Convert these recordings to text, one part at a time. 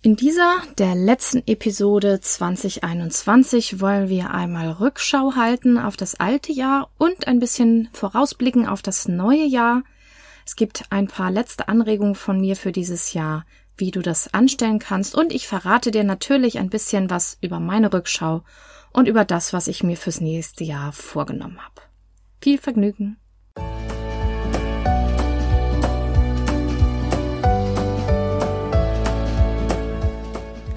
In dieser, der letzten Episode 2021, wollen wir einmal Rückschau halten auf das alte Jahr und ein bisschen vorausblicken auf das neue Jahr. Es gibt ein paar letzte Anregungen von mir für dieses Jahr, wie du das anstellen kannst und ich verrate dir natürlich ein bisschen was über meine Rückschau und über das, was ich mir fürs nächste Jahr vorgenommen habe. Viel Vergnügen!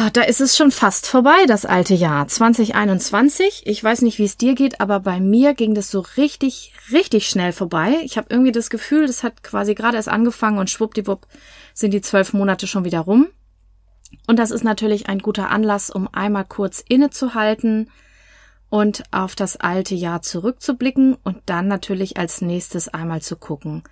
Ja, da ist es schon fast vorbei, das alte Jahr 2021. Ich weiß nicht, wie es dir geht, aber bei mir ging das so richtig, richtig schnell vorbei. Ich habe irgendwie das Gefühl, das hat quasi gerade erst angefangen und schwuppdiwupp sind die zwölf Monate schon wieder rum. Und das ist natürlich ein guter Anlass, um einmal kurz innezuhalten und auf das alte Jahr zurückzublicken und dann natürlich als nächstes einmal zu gucken,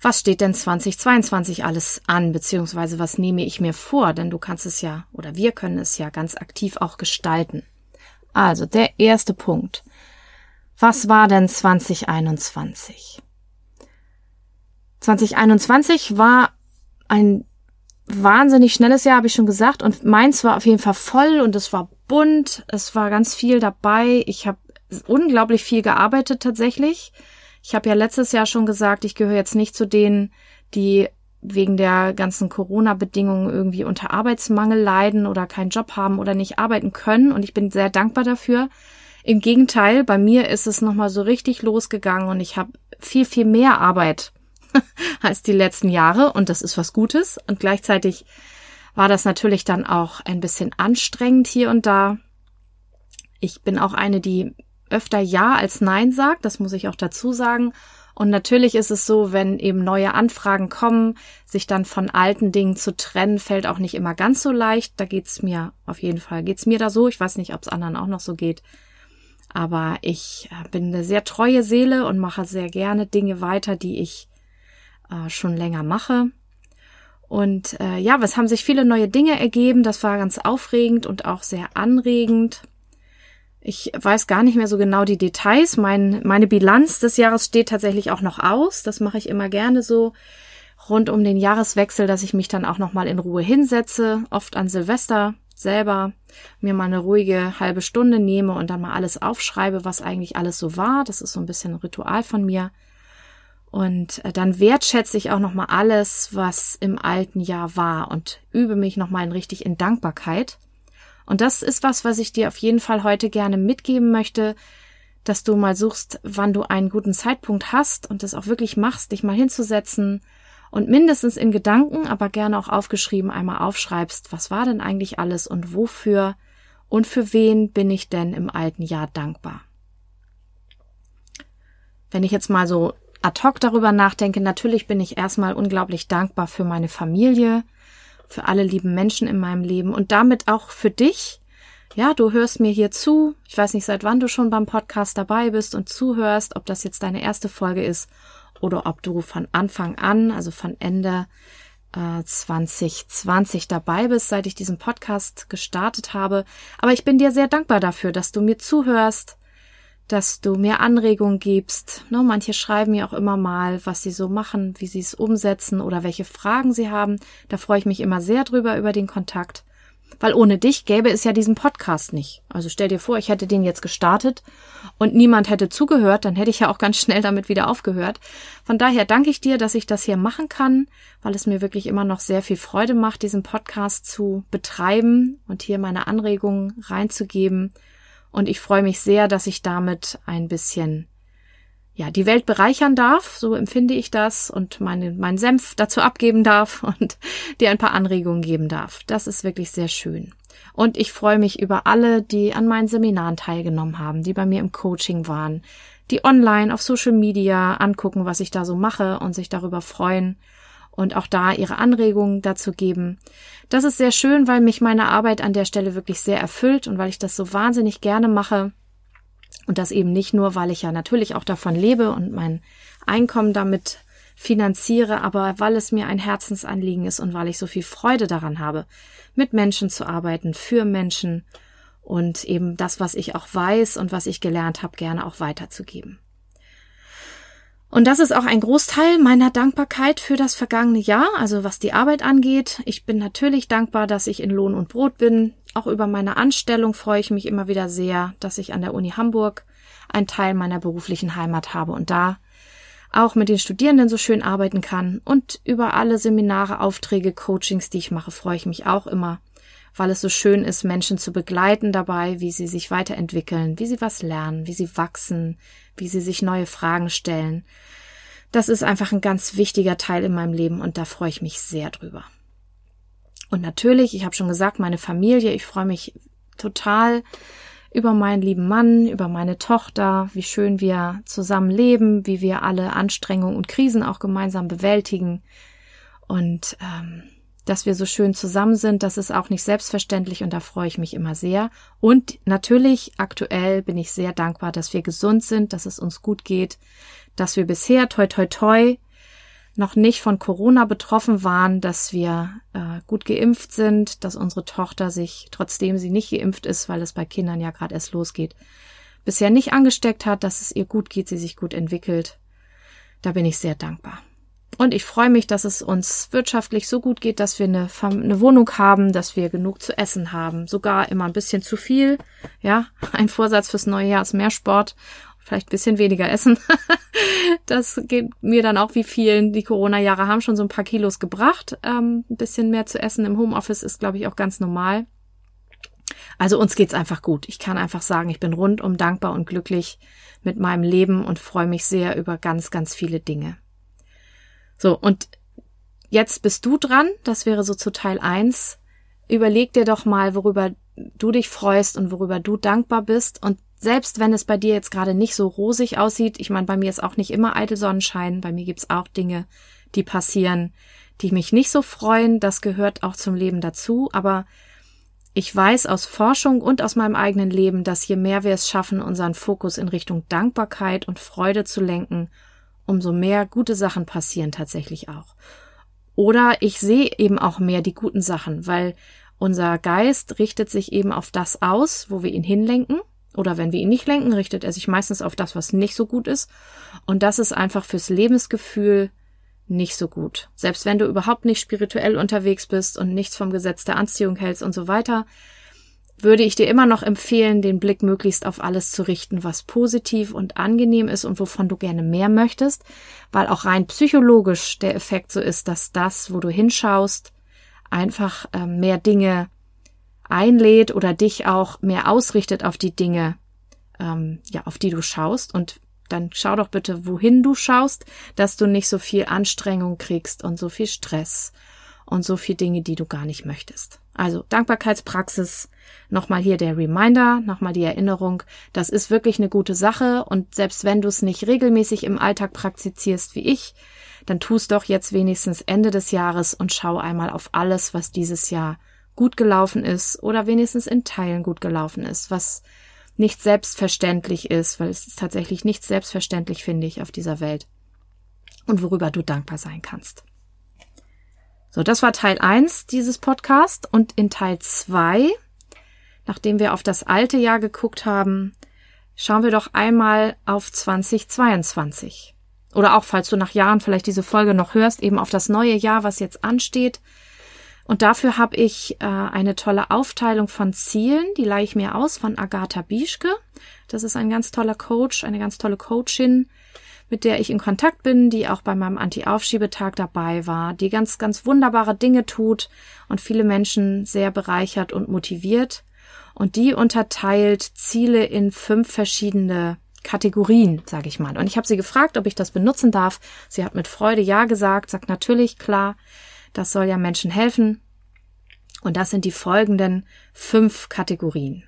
was steht denn 2022 alles an, beziehungsweise was nehme ich mir vor, denn du kannst es ja oder wir können es ja ganz aktiv auch gestalten. Also der erste Punkt. Was war denn 2021? 2021 war ein wahnsinnig schnelles Jahr, habe ich schon gesagt, und meins war auf jeden Fall voll und es war bunt, es war ganz viel dabei. Ich habe unglaublich viel gearbeitet tatsächlich. Ich habe ja letztes Jahr schon gesagt, ich gehöre jetzt nicht zu denen, die wegen der ganzen Corona-Bedingungen irgendwie unter Arbeitsmangel leiden oder keinen Job haben oder nicht arbeiten können. Und ich bin sehr dankbar dafür. Im Gegenteil, bei mir ist es nochmal so richtig losgegangen und ich habe viel, viel mehr Arbeit als die letzten Jahre. Und das ist was Gutes. Und gleichzeitig war das natürlich dann auch ein bisschen anstrengend hier und da. Ich bin auch eine, die öfter Ja als Nein sagt, das muss ich auch dazu sagen. Und natürlich ist es so, wenn eben neue Anfragen kommen, sich dann von alten Dingen zu trennen, fällt auch nicht immer ganz so leicht. Da geht's mir auf jeden Fall, geht's mir da so. Ich weiß nicht, ob es anderen auch noch so geht. Aber ich äh, bin eine sehr treue Seele und mache sehr gerne Dinge weiter, die ich äh, schon länger mache. Und äh, ja, es haben sich viele neue Dinge ergeben. Das war ganz aufregend und auch sehr anregend. Ich weiß gar nicht mehr so genau die Details. Mein, meine Bilanz des Jahres steht tatsächlich auch noch aus. Das mache ich immer gerne so rund um den Jahreswechsel, dass ich mich dann auch noch mal in Ruhe hinsetze, oft an Silvester selber mir mal eine ruhige halbe Stunde nehme und dann mal alles aufschreibe, was eigentlich alles so war. Das ist so ein bisschen ein Ritual von mir. Und äh, dann wertschätze ich auch noch mal alles, was im alten Jahr war und übe mich noch mal in richtig in Dankbarkeit. Und das ist was, was ich dir auf jeden Fall heute gerne mitgeben möchte, dass du mal suchst, wann du einen guten Zeitpunkt hast und das auch wirklich machst, dich mal hinzusetzen und mindestens in Gedanken, aber gerne auch aufgeschrieben einmal aufschreibst, was war denn eigentlich alles und wofür und für wen bin ich denn im alten Jahr dankbar. Wenn ich jetzt mal so ad hoc darüber nachdenke, natürlich bin ich erstmal unglaublich dankbar für meine Familie, für alle lieben Menschen in meinem Leben und damit auch für dich. Ja, du hörst mir hier zu. Ich weiß nicht, seit wann du schon beim Podcast dabei bist und zuhörst, ob das jetzt deine erste Folge ist oder ob du von Anfang an, also von Ende äh, 2020 dabei bist, seit ich diesen Podcast gestartet habe. Aber ich bin dir sehr dankbar dafür, dass du mir zuhörst, dass du mir Anregungen gibst. Ne, manche schreiben mir auch immer mal, was sie so machen, wie sie es umsetzen oder welche Fragen sie haben. Da freue ich mich immer sehr drüber über den Kontakt. Weil ohne dich gäbe es ja diesen Podcast nicht. Also stell dir vor, ich hätte den jetzt gestartet und niemand hätte zugehört, dann hätte ich ja auch ganz schnell damit wieder aufgehört. Von daher danke ich dir, dass ich das hier machen kann, weil es mir wirklich immer noch sehr viel Freude macht, diesen Podcast zu betreiben und hier meine Anregungen reinzugeben und ich freue mich sehr, dass ich damit ein bisschen ja, die Welt bereichern darf, so empfinde ich das, und meine, meinen Senf dazu abgeben darf und dir ein paar Anregungen geben darf. Das ist wirklich sehr schön. Und ich freue mich über alle, die an meinen Seminaren teilgenommen haben, die bei mir im Coaching waren, die online auf Social Media angucken, was ich da so mache und sich darüber freuen und auch da ihre Anregungen dazu geben. Das ist sehr schön, weil mich meine Arbeit an der Stelle wirklich sehr erfüllt und weil ich das so wahnsinnig gerne mache. Und das eben nicht nur, weil ich ja natürlich auch davon lebe und mein Einkommen damit finanziere, aber weil es mir ein Herzensanliegen ist und weil ich so viel Freude daran habe, mit Menschen zu arbeiten, für Menschen und eben das, was ich auch weiß und was ich gelernt habe, gerne auch weiterzugeben. Und das ist auch ein Großteil meiner Dankbarkeit für das vergangene Jahr, also was die Arbeit angeht. Ich bin natürlich dankbar, dass ich in Lohn und Brot bin. Auch über meine Anstellung freue ich mich immer wieder sehr, dass ich an der Uni Hamburg einen Teil meiner beruflichen Heimat habe und da auch mit den Studierenden so schön arbeiten kann. Und über alle Seminare, Aufträge, Coachings, die ich mache, freue ich mich auch immer, weil es so schön ist, Menschen zu begleiten dabei, wie sie sich weiterentwickeln, wie sie was lernen, wie sie wachsen, wie sie sich neue Fragen stellen. Das ist einfach ein ganz wichtiger Teil in meinem Leben und da freue ich mich sehr drüber. Und natürlich, ich habe schon gesagt, meine Familie, ich freue mich total über meinen lieben Mann, über meine Tochter, wie schön wir zusammen leben, wie wir alle Anstrengungen und Krisen auch gemeinsam bewältigen und ähm, dass wir so schön zusammen sind, das ist auch nicht selbstverständlich und da freue ich mich immer sehr. Und natürlich, aktuell bin ich sehr dankbar, dass wir gesund sind, dass es uns gut geht, dass wir bisher, toi, toi, toi, noch nicht von Corona betroffen waren, dass wir äh, gut geimpft sind, dass unsere Tochter sich, trotzdem sie nicht geimpft ist, weil es bei Kindern ja gerade erst losgeht, bisher nicht angesteckt hat, dass es ihr gut geht, sie sich gut entwickelt. Da bin ich sehr dankbar. Und ich freue mich, dass es uns wirtschaftlich so gut geht, dass wir eine, eine, Wohnung haben, dass wir genug zu essen haben. Sogar immer ein bisschen zu viel. Ja, ein Vorsatz fürs neue Jahr ist mehr Sport. Vielleicht ein bisschen weniger essen. das geht mir dann auch wie vielen. Die Corona-Jahre haben schon so ein paar Kilos gebracht. Ähm, ein bisschen mehr zu essen im Homeoffice ist, glaube ich, auch ganz normal. Also uns geht's einfach gut. Ich kann einfach sagen, ich bin rundum dankbar und glücklich mit meinem Leben und freue mich sehr über ganz, ganz viele Dinge. So, und jetzt bist du dran. Das wäre so zu Teil eins. Überleg dir doch mal, worüber du dich freust und worüber du dankbar bist. Und selbst wenn es bei dir jetzt gerade nicht so rosig aussieht, ich meine, bei mir ist auch nicht immer eitel Sonnenschein, bei mir gibt's auch Dinge, die passieren, die mich nicht so freuen. Das gehört auch zum Leben dazu. Aber ich weiß aus Forschung und aus meinem eigenen Leben, dass je mehr wir es schaffen, unseren Fokus in Richtung Dankbarkeit und Freude zu lenken, umso mehr gute Sachen passieren tatsächlich auch. Oder ich sehe eben auch mehr die guten Sachen, weil unser Geist richtet sich eben auf das aus, wo wir ihn hinlenken. Oder wenn wir ihn nicht lenken, richtet er sich meistens auf das, was nicht so gut ist. Und das ist einfach fürs Lebensgefühl nicht so gut. Selbst wenn du überhaupt nicht spirituell unterwegs bist und nichts vom Gesetz der Anziehung hältst und so weiter, würde ich dir immer noch empfehlen, den Blick möglichst auf alles zu richten, was positiv und angenehm ist und wovon du gerne mehr möchtest, weil auch rein psychologisch der Effekt so ist, dass das, wo du hinschaust, einfach äh, mehr Dinge einlädt oder dich auch mehr ausrichtet auf die Dinge, ähm, ja, auf die du schaust und dann schau doch bitte, wohin du schaust, dass du nicht so viel Anstrengung kriegst und so viel Stress und so viel Dinge, die du gar nicht möchtest. Also Dankbarkeitspraxis, nochmal hier der Reminder, nochmal die Erinnerung, das ist wirklich eine gute Sache und selbst wenn du es nicht regelmäßig im Alltag praktizierst wie ich, dann tust doch jetzt wenigstens Ende des Jahres und schau einmal auf alles, was dieses Jahr gut gelaufen ist oder wenigstens in Teilen gut gelaufen ist, was nicht selbstverständlich ist, weil es ist tatsächlich nicht selbstverständlich, finde ich, auf dieser Welt und worüber du dankbar sein kannst. So, das war Teil eins dieses Podcast und in Teil zwei, nachdem wir auf das alte Jahr geguckt haben, schauen wir doch einmal auf 2022. Oder auch, falls du nach Jahren vielleicht diese Folge noch hörst, eben auf das neue Jahr, was jetzt ansteht. Und dafür habe ich äh, eine tolle Aufteilung von Zielen, die leihe ich mir aus von Agatha Bieschke. Das ist ein ganz toller Coach, eine ganz tolle Coachin, mit der ich in Kontakt bin, die auch bei meinem Anti-Aufschiebetag dabei war, die ganz, ganz wunderbare Dinge tut und viele Menschen sehr bereichert und motiviert. Und die unterteilt Ziele in fünf verschiedene Kategorien, sage ich mal. Und ich habe sie gefragt, ob ich das benutzen darf. Sie hat mit Freude ja gesagt, sagt natürlich, klar, das soll ja Menschen helfen. Und das sind die folgenden fünf Kategorien.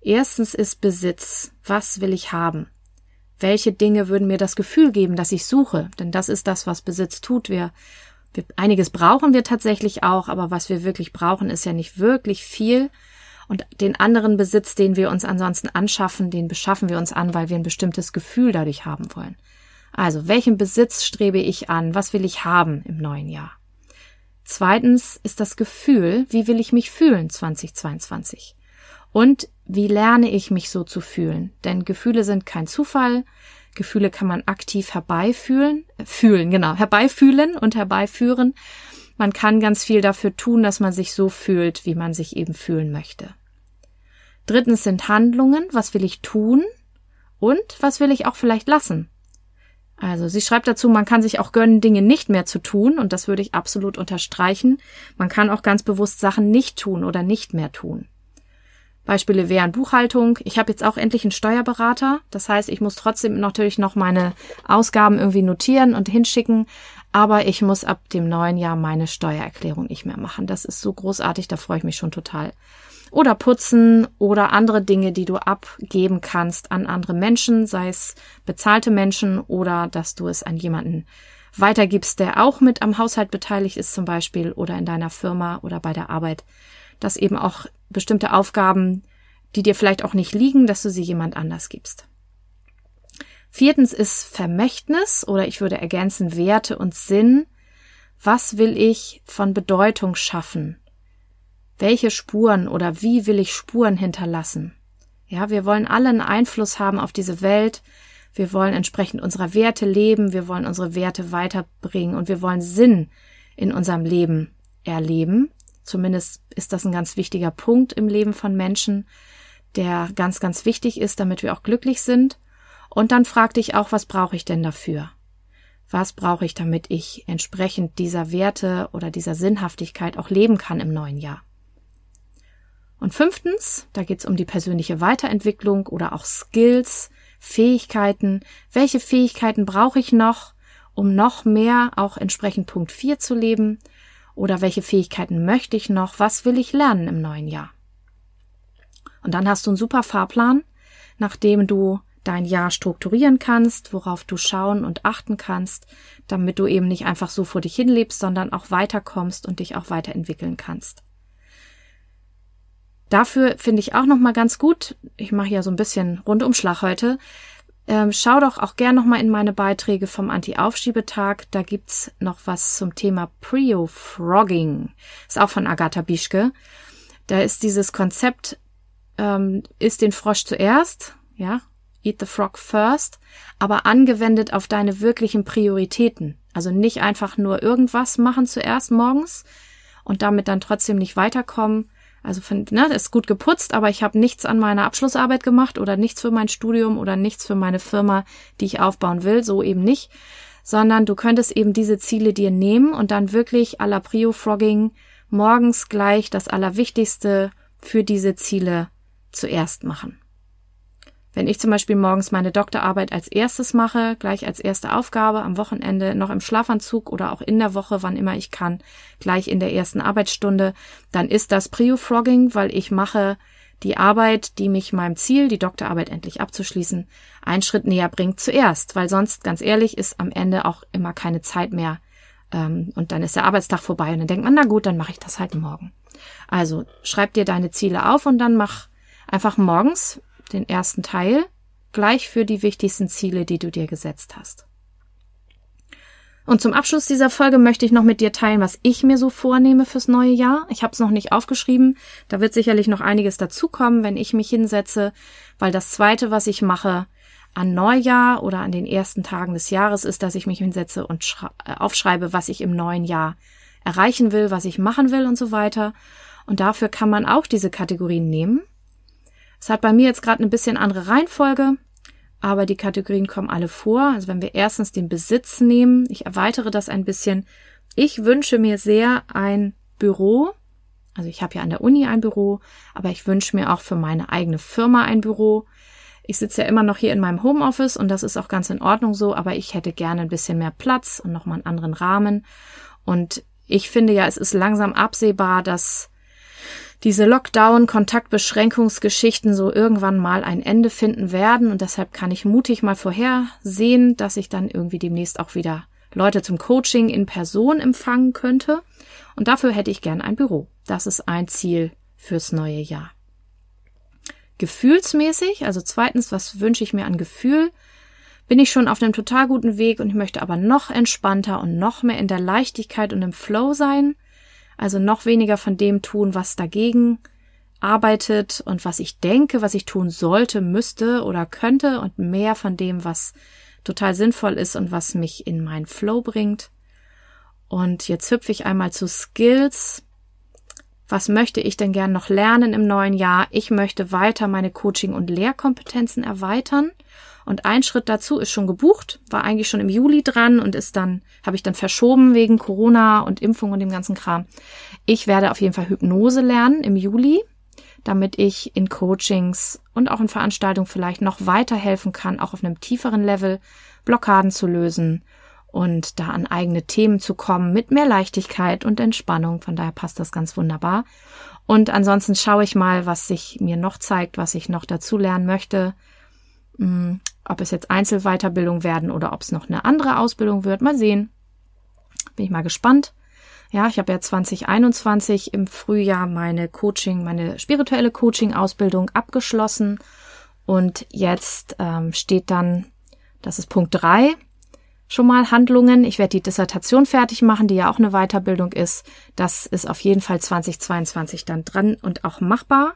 Erstens ist Besitz. Was will ich haben? Welche Dinge würden mir das Gefühl geben, dass ich suche? Denn das ist das, was Besitz tut. Wir, wir, einiges brauchen wir tatsächlich auch, aber was wir wirklich brauchen, ist ja nicht wirklich viel. Und den anderen Besitz, den wir uns ansonsten anschaffen, den beschaffen wir uns an, weil wir ein bestimmtes Gefühl dadurch haben wollen. Also, welchen Besitz strebe ich an? Was will ich haben im neuen Jahr? Zweitens ist das Gefühl, wie will ich mich fühlen 2022? Und wie lerne ich mich so zu fühlen? Denn Gefühle sind kein Zufall. Gefühle kann man aktiv herbeifühlen, äh, fühlen, genau, herbeifühlen und herbeiführen. Man kann ganz viel dafür tun, dass man sich so fühlt, wie man sich eben fühlen möchte. Drittens sind Handlungen. Was will ich tun? Und was will ich auch vielleicht lassen? Also sie schreibt dazu, man kann sich auch gönnen, Dinge nicht mehr zu tun, und das würde ich absolut unterstreichen. Man kann auch ganz bewusst Sachen nicht tun oder nicht mehr tun. Beispiele wären Buchhaltung. Ich habe jetzt auch endlich einen Steuerberater. Das heißt, ich muss trotzdem natürlich noch meine Ausgaben irgendwie notieren und hinschicken. Aber ich muss ab dem neuen Jahr meine Steuererklärung nicht mehr machen. Das ist so großartig, da freue ich mich schon total oder putzen oder andere Dinge, die du abgeben kannst an andere Menschen, sei es bezahlte Menschen oder dass du es an jemanden weitergibst, der auch mit am Haushalt beteiligt ist zum Beispiel oder in deiner Firma oder bei der Arbeit, dass eben auch bestimmte Aufgaben, die dir vielleicht auch nicht liegen, dass du sie jemand anders gibst. Viertens ist Vermächtnis oder ich würde ergänzen Werte und Sinn. Was will ich von Bedeutung schaffen? Welche Spuren oder wie will ich Spuren hinterlassen? Ja, wir wollen alle einen Einfluss haben auf diese Welt. Wir wollen entsprechend unserer Werte leben. Wir wollen unsere Werte weiterbringen und wir wollen Sinn in unserem Leben erleben. Zumindest ist das ein ganz wichtiger Punkt im Leben von Menschen, der ganz, ganz wichtig ist, damit wir auch glücklich sind. Und dann frag dich auch, was brauche ich denn dafür? Was brauche ich, damit ich entsprechend dieser Werte oder dieser Sinnhaftigkeit auch leben kann im neuen Jahr? Und fünftens, da geht es um die persönliche Weiterentwicklung oder auch Skills, Fähigkeiten. Welche Fähigkeiten brauche ich noch, um noch mehr auch entsprechend Punkt 4 zu leben? Oder welche Fähigkeiten möchte ich noch? Was will ich lernen im neuen Jahr? Und dann hast du einen super Fahrplan, nachdem du dein Jahr strukturieren kannst, worauf du schauen und achten kannst, damit du eben nicht einfach so vor dich hinlebst, sondern auch weiterkommst und dich auch weiterentwickeln kannst. Dafür finde ich auch noch mal ganz gut. Ich mache ja so ein bisschen Rundumschlag heute. Ähm, schau doch auch gern noch mal in meine Beiträge vom Anti-Aufschiebetag. Da gibt's noch was zum Thema Prio-Frogging. Ist auch von Agatha Bischke. Da ist dieses Konzept, ähm, isst den Frosch zuerst, ja, eat the frog first, aber angewendet auf deine wirklichen Prioritäten. Also nicht einfach nur irgendwas machen zuerst morgens und damit dann trotzdem nicht weiterkommen, also von, ne, ist gut geputzt, aber ich habe nichts an meiner Abschlussarbeit gemacht oder nichts für mein Studium oder nichts für meine Firma, die ich aufbauen will, so eben nicht, sondern du könntest eben diese Ziele dir nehmen und dann wirklich à la Prio-Frogging morgens gleich das Allerwichtigste für diese Ziele zuerst machen. Wenn ich zum Beispiel morgens meine Doktorarbeit als erstes mache, gleich als erste Aufgabe, am Wochenende noch im Schlafanzug oder auch in der Woche, wann immer ich kann, gleich in der ersten Arbeitsstunde, dann ist das Prio-Frogging, weil ich mache die Arbeit, die mich meinem Ziel, die Doktorarbeit endlich abzuschließen, einen Schritt näher bringt zuerst, weil sonst, ganz ehrlich, ist am Ende auch immer keine Zeit mehr. Ähm, und dann ist der Arbeitstag vorbei und dann denkt man, na gut, dann mache ich das halt morgen. Also schreib dir deine Ziele auf und dann mach einfach morgens den ersten Teil, gleich für die wichtigsten Ziele, die du dir gesetzt hast. Und zum Abschluss dieser Folge möchte ich noch mit dir teilen, was ich mir so vornehme fürs neue Jahr. Ich habe es noch nicht aufgeschrieben. Da wird sicherlich noch einiges dazukommen, wenn ich mich hinsetze, weil das Zweite, was ich mache an Neujahr oder an den ersten Tagen des Jahres, ist, dass ich mich hinsetze und äh, aufschreibe, was ich im neuen Jahr erreichen will, was ich machen will und so weiter. Und dafür kann man auch diese Kategorien nehmen. Es hat bei mir jetzt gerade ein bisschen andere Reihenfolge, aber die Kategorien kommen alle vor. Also wenn wir erstens den Besitz nehmen, ich erweitere das ein bisschen. Ich wünsche mir sehr ein Büro. Also ich habe ja an der Uni ein Büro, aber ich wünsche mir auch für meine eigene Firma ein Büro. Ich sitze ja immer noch hier in meinem Homeoffice und das ist auch ganz in Ordnung so, aber ich hätte gerne ein bisschen mehr Platz und nochmal einen anderen Rahmen. Und ich finde ja, es ist langsam absehbar, dass diese Lockdown-Kontaktbeschränkungsgeschichten so irgendwann mal ein Ende finden werden und deshalb kann ich mutig mal vorhersehen, dass ich dann irgendwie demnächst auch wieder Leute zum Coaching in Person empfangen könnte und dafür hätte ich gern ein Büro. Das ist ein Ziel fürs neue Jahr. gefühlsmäßig, also zweitens, was wünsche ich mir an Gefühl, bin ich schon auf einem total guten Weg und ich möchte aber noch entspannter und noch mehr in der Leichtigkeit und im Flow sein, also noch weniger von dem tun, was dagegen arbeitet und was ich denke, was ich tun sollte, müsste oder könnte und mehr von dem, was total sinnvoll ist und was mich in meinen Flow bringt. Und jetzt hüpfe ich einmal zu Skills. Was möchte ich denn gern noch lernen im neuen Jahr? Ich möchte weiter meine Coaching- und Lehrkompetenzen erweitern. Und ein Schritt dazu ist schon gebucht, war eigentlich schon im Juli dran und ist dann, habe ich dann verschoben wegen Corona und Impfung und dem ganzen Kram. Ich werde auf jeden Fall Hypnose lernen im Juli damit ich in Coachings und auch in Veranstaltungen vielleicht noch weiterhelfen kann, auch auf einem tieferen Level Blockaden zu lösen und da an eigene Themen zu kommen mit mehr Leichtigkeit und Entspannung. Von daher passt das ganz wunderbar. Und ansonsten schaue ich mal, was sich mir noch zeigt, was ich noch dazu lernen möchte. Ob es jetzt Einzelweiterbildung werden oder ob es noch eine andere Ausbildung wird. Mal sehen. Bin ich mal gespannt. Ja, ich habe ja 2021 im Frühjahr meine Coaching, meine spirituelle Coaching-Ausbildung abgeschlossen und jetzt ähm, steht dann, das ist Punkt drei, schon mal Handlungen. Ich werde die Dissertation fertig machen, die ja auch eine Weiterbildung ist. Das ist auf jeden Fall 2022 dann dran und auch machbar.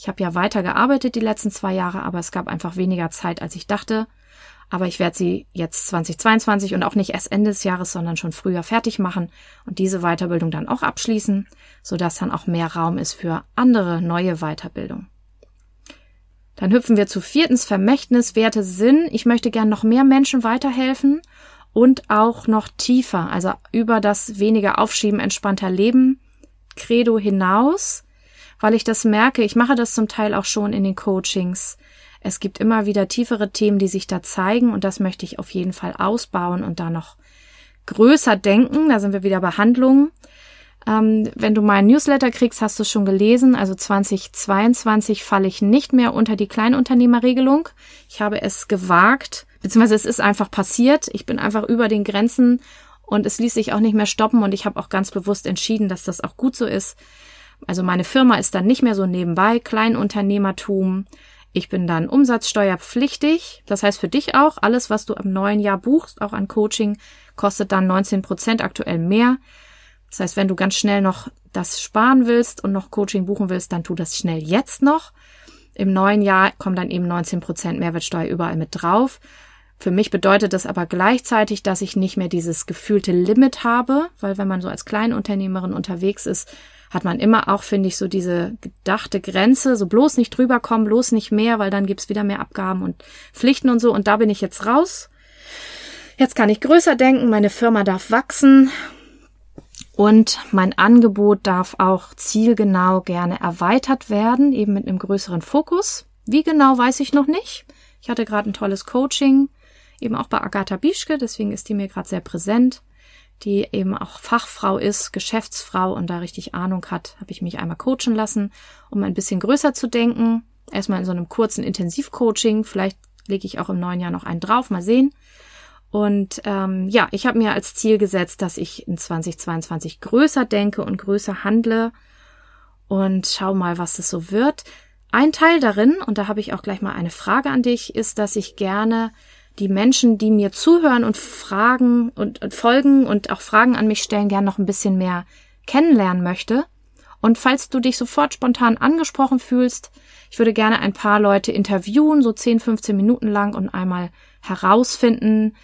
Ich habe ja weiter gearbeitet die letzten zwei Jahre, aber es gab einfach weniger Zeit, als ich dachte. Aber ich werde sie jetzt 2022 und auch nicht erst Ende des Jahres, sondern schon früher fertig machen und diese Weiterbildung dann auch abschließen, sodass dann auch mehr Raum ist für andere neue Weiterbildung. Dann hüpfen wir zu viertens Vermächtnis, Werte, Sinn. Ich möchte gern noch mehr Menschen weiterhelfen und auch noch tiefer, also über das weniger Aufschieben entspannter Leben, Credo hinaus, weil ich das merke, ich mache das zum Teil auch schon in den Coachings, es gibt immer wieder tiefere Themen, die sich da zeigen und das möchte ich auf jeden Fall ausbauen und da noch größer denken. Da sind wir wieder bei Handlungen. Ähm, wenn du meinen Newsletter kriegst, hast du es schon gelesen. Also 2022 falle ich nicht mehr unter die Kleinunternehmerregelung. Ich habe es gewagt, beziehungsweise es ist einfach passiert. Ich bin einfach über den Grenzen und es ließ sich auch nicht mehr stoppen und ich habe auch ganz bewusst entschieden, dass das auch gut so ist. Also meine Firma ist dann nicht mehr so nebenbei, Kleinunternehmertum. Ich bin dann umsatzsteuerpflichtig. Das heißt für dich auch, alles, was du im neuen Jahr buchst, auch an Coaching, kostet dann 19 Prozent aktuell mehr. Das heißt, wenn du ganz schnell noch das sparen willst und noch Coaching buchen willst, dann tu das schnell jetzt noch. Im neuen Jahr kommen dann eben 19 Prozent Mehrwertsteuer überall mit drauf. Für mich bedeutet das aber gleichzeitig, dass ich nicht mehr dieses gefühlte Limit habe, weil wenn man so als Kleinunternehmerin unterwegs ist, hat man immer auch, finde ich, so diese gedachte Grenze, so bloß nicht drüber kommen, bloß nicht mehr, weil dann gibt's wieder mehr Abgaben und Pflichten und so. Und da bin ich jetzt raus. Jetzt kann ich größer denken, meine Firma darf wachsen und mein Angebot darf auch zielgenau gerne erweitert werden, eben mit einem größeren Fokus. Wie genau weiß ich noch nicht. Ich hatte gerade ein tolles Coaching, eben auch bei Agatha Bischke, deswegen ist die mir gerade sehr präsent die eben auch Fachfrau ist, Geschäftsfrau und da richtig Ahnung hat, habe ich mich einmal coachen lassen, um ein bisschen größer zu denken. Erstmal in so einem kurzen Intensivcoaching. Vielleicht lege ich auch im neuen Jahr noch einen drauf, mal sehen. Und ähm, ja, ich habe mir als Ziel gesetzt, dass ich in 2022 größer denke und größer handle und schau mal, was es so wird. Ein Teil darin, und da habe ich auch gleich mal eine Frage an dich, ist, dass ich gerne die Menschen, die mir zuhören und fragen und, und folgen und auch Fragen an mich stellen, gern noch ein bisschen mehr kennenlernen möchte. Und falls du dich sofort spontan angesprochen fühlst, ich würde gerne ein paar Leute interviewen, so 10, 15 Minuten lang und einmal herausfinden,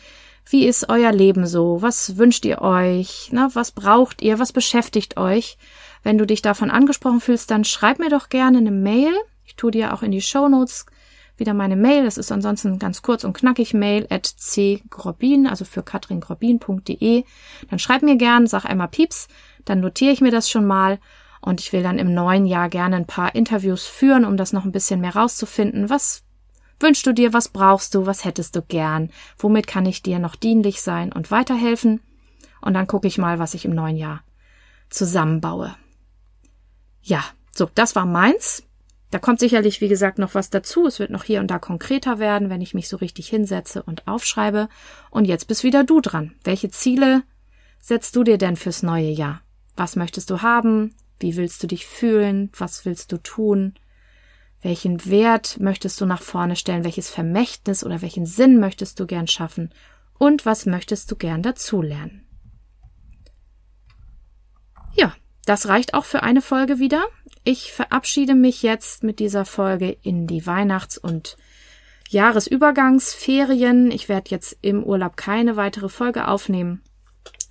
wie ist euer Leben so? Was wünscht ihr euch? Na, was braucht ihr? Was beschäftigt euch? Wenn du dich davon angesprochen fühlst, dann schreib mir doch gerne eine Mail. Ich tue dir auch in die Show Notes wieder meine Mail. Das ist ansonsten ganz kurz und knackig mail at cgrobin, also für katringrobin.de. Dann schreib mir gern, sag einmal Pieps, dann notiere ich mir das schon mal und ich will dann im neuen Jahr gerne ein paar Interviews führen, um das noch ein bisschen mehr rauszufinden. Was wünschst du dir? Was brauchst du? Was hättest du gern? Womit kann ich dir noch dienlich sein und weiterhelfen? Und dann gucke ich mal, was ich im neuen Jahr zusammenbaue. Ja, so, das war meins. Da kommt sicherlich, wie gesagt, noch was dazu. Es wird noch hier und da konkreter werden, wenn ich mich so richtig hinsetze und aufschreibe. Und jetzt bist wieder du dran. Welche Ziele setzt du dir denn fürs neue Jahr? Was möchtest du haben? Wie willst du dich fühlen? Was willst du tun? Welchen Wert möchtest du nach vorne stellen? Welches Vermächtnis oder welchen Sinn möchtest du gern schaffen? Und was möchtest du gern dazulernen? Ja, das reicht auch für eine Folge wieder. Ich verabschiede mich jetzt mit dieser Folge in die Weihnachts- und Jahresübergangsferien. Ich werde jetzt im Urlaub keine weitere Folge aufnehmen,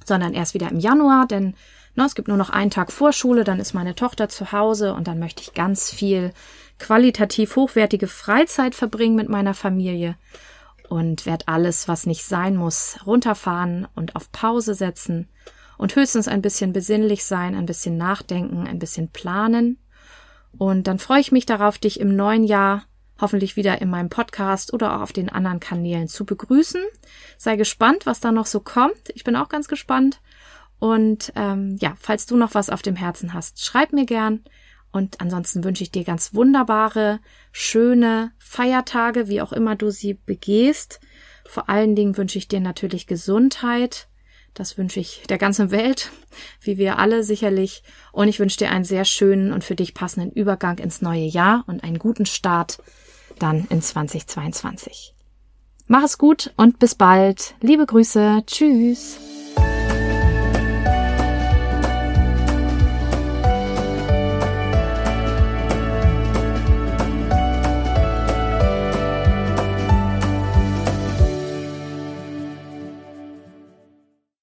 sondern erst wieder im Januar, denn no, es gibt nur noch einen Tag Vorschule, dann ist meine Tochter zu Hause und dann möchte ich ganz viel qualitativ hochwertige Freizeit verbringen mit meiner Familie und werde alles, was nicht sein muss, runterfahren und auf Pause setzen und höchstens ein bisschen besinnlich sein, ein bisschen nachdenken, ein bisschen planen. Und dann freue ich mich darauf, dich im neuen Jahr hoffentlich wieder in meinem Podcast oder auch auf den anderen Kanälen zu begrüßen. Sei gespannt, was da noch so kommt. Ich bin auch ganz gespannt. Und ähm, ja, falls du noch was auf dem Herzen hast, schreib mir gern. Und ansonsten wünsche ich dir ganz wunderbare, schöne Feiertage, wie auch immer du sie begehst. Vor allen Dingen wünsche ich dir natürlich Gesundheit. Das wünsche ich der ganzen Welt, wie wir alle sicherlich. Und ich wünsche dir einen sehr schönen und für dich passenden Übergang ins neue Jahr und einen guten Start dann in 2022. Mach es gut und bis bald. Liebe Grüße. Tschüss.